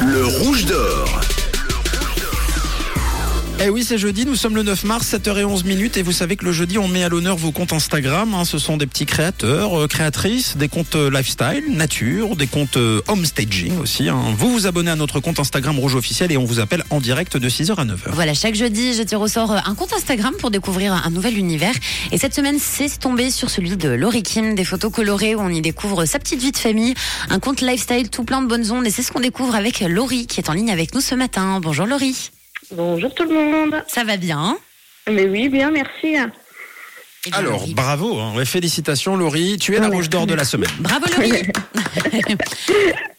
Le rouge d'or. Eh oui, c'est jeudi, nous sommes le 9 mars, 7h11 minutes, et vous savez que le jeudi, on met à l'honneur vos comptes Instagram. hein. ce sont des petits créateurs, euh, créatrices, des comptes euh, lifestyle, nature, des comptes euh, homestaging aussi. hein. Vous vous abonnez à notre compte Instagram Rouge officiel et on vous appelle en direct de 6h à 9h. Voilà, chaque jeudi, je tire au sort euh, un compte Instagram pour découvrir un nouvel univers. Et cette semaine, c'est tombé sur celui de Laurie Kim, des photos colorées où on y découvre sa petite vie de famille, un compte lifestyle tout plein de bonnes ondes. Et c'est ce qu'on découvre avec Laurie qui est en ligne avec nous ce matin. Bonjour Laurie. Bonjour tout le monde. Ça va bien hein? Mais oui, bien, merci. Eh bien, Alors, Laurie, bravo, hein. Félicitations Laurie, tu es la Ouais. rouge d'or de la semaine. Bravo Laurie.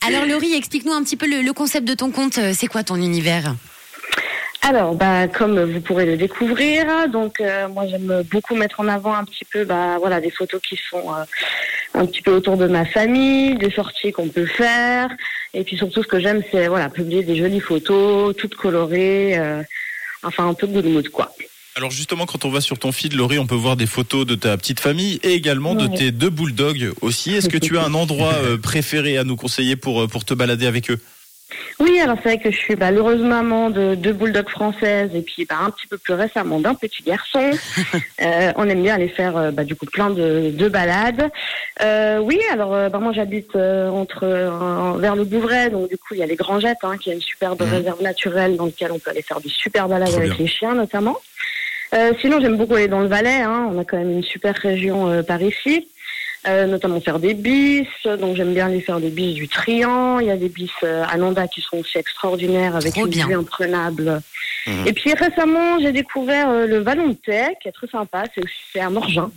Alors Laurie, explique-nous un petit peu le, le concept de ton compte. Euh, C'est quoi ton univers? Alors, bah, comme vous pourrez le découvrir, donc euh, moi j'aime beaucoup mettre en avant un petit peu, bah, voilà, des photos qui sont euh, un petit peu autour de ma famille, des sorties qu'on peut faire, et puis surtout ce que j'aime, c'est voilà, publier des jolies photos, toutes colorées, euh, enfin un peu good mood quoi. Alors justement, quand on va sur ton feed, Laurie, on peut voir des photos de ta petite famille et également de tes deux bulldogs aussi. Est-ce que tu as un endroit euh, préféré à nous conseiller pour, euh, pour te balader avec eux? Oui, alors c'est vrai que je suis bah, l'heureuse maman de deux bulldogs françaises et puis bah, un petit peu plus récemment d'un petit garçon. Euh, on aime bien aller faire euh, bah, du coup plein de, de balades. Euh, oui, alors euh, bah, moi j'habite euh, entre vers le Bouvray, donc du coup il y a les Grangettes, hein, qui est une superbe Mhm. réserve naturelle dans laquelle on peut aller faire des super balades avec bien. les chiens notamment. Euh, sinon j'aime beaucoup aller dans le Valais, hein, on a quand même une super région euh, par ici. Euh, notamment faire des bis, donc j'aime bien aller faire des bis du Trian. Il y a des bis euh, à Nanda qui sont aussi extraordinaires avec Trop une bien. vue imprenable. Mhm. Et puis récemment, j'ai découvert euh, le Vallon de Thé, qui est très sympa. C'est aussi à Morgin.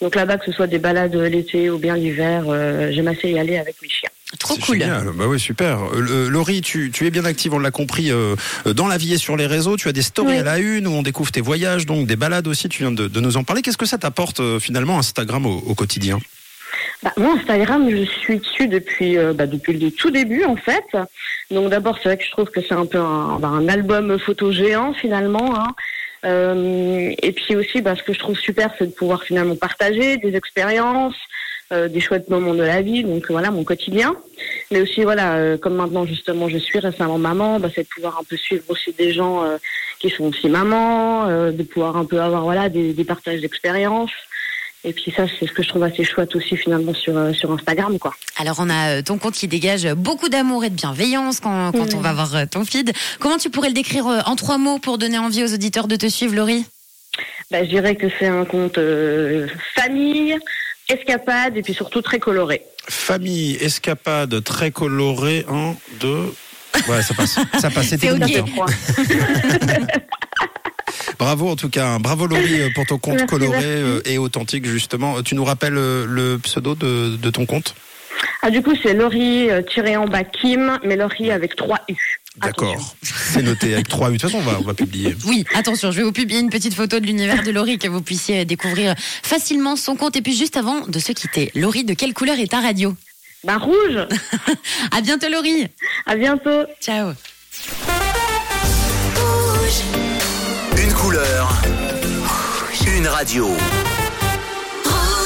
Donc là-bas, que ce soit des balades l'été ou bien l'hiver, euh, j'aime assez y aller avec mes chiens. Trop cool. génial. Bah oui, super. Euh, Laurie, tu, tu es bien active, on l'a compris, euh, dans la vie et sur les réseaux. Tu as des stories Oui. à la une où on découvre tes voyages, donc des balades aussi. Tu viens de, de nous en parler. Qu'est-ce que ça t'apporte euh, finalement Instagram au, au quotidien? Bah, moi, Instagram, je suis dessus depuis, euh, bah, depuis le tout début, en fait. Donc d'abord, c'est vrai que je trouve que c'est un peu un, bah, un album photo géant, finalement. Hein. Euh, et puis aussi, bah, ce que je trouve super, c'est de pouvoir finalement partager des expériences, euh, des chouettes moments de la vie, donc voilà, mon quotidien. Mais aussi, voilà, euh, comme maintenant, justement, je suis récemment maman, bah, c'est de pouvoir un peu suivre aussi des gens euh, qui sont aussi mamans, euh, de pouvoir un peu avoir, voilà, des, des partages d'expériences. Et puis ça, c'est ce que je trouve assez chouette aussi finalement sur, euh, sur Instagram, quoi. Alors on a euh, ton compte qui dégage beaucoup d'amour et de bienveillance quand, quand on va voir euh, ton feed. Comment tu pourrais le décrire en trois mots pour donner envie aux auditeurs de te suivre, Laurie? Bah, je dirais que c'est un compte euh, famille, escapade et puis surtout très coloré. Famille, escapade, très colorée. Un, deux. Ouais, ça passe. Ça passe. C'était C'est limite, ok. hein. Trois. Bravo en tout cas. hein. Bravo Laurie euh, pour ton compte Merci, coloré merci. euh, et authentique justement. Tu nous rappelles euh, le pseudo de, de ton compte? Ah, du coup, c'est Laurie euh, tiré en bas Kim, mais Laurie avec trois U. Attention. D'accord. C'est noté avec 3 U. De toute façon, on va, on va publier. Oui, attention, je vais vous publier une petite photo de l'univers de Laurie que vous puissiez découvrir facilement son compte. Et puis juste avant de se quitter, Laurie, de quelle couleur est ta radio? Bah, rouge. À bientôt Laurie À bientôt. Ciao radio.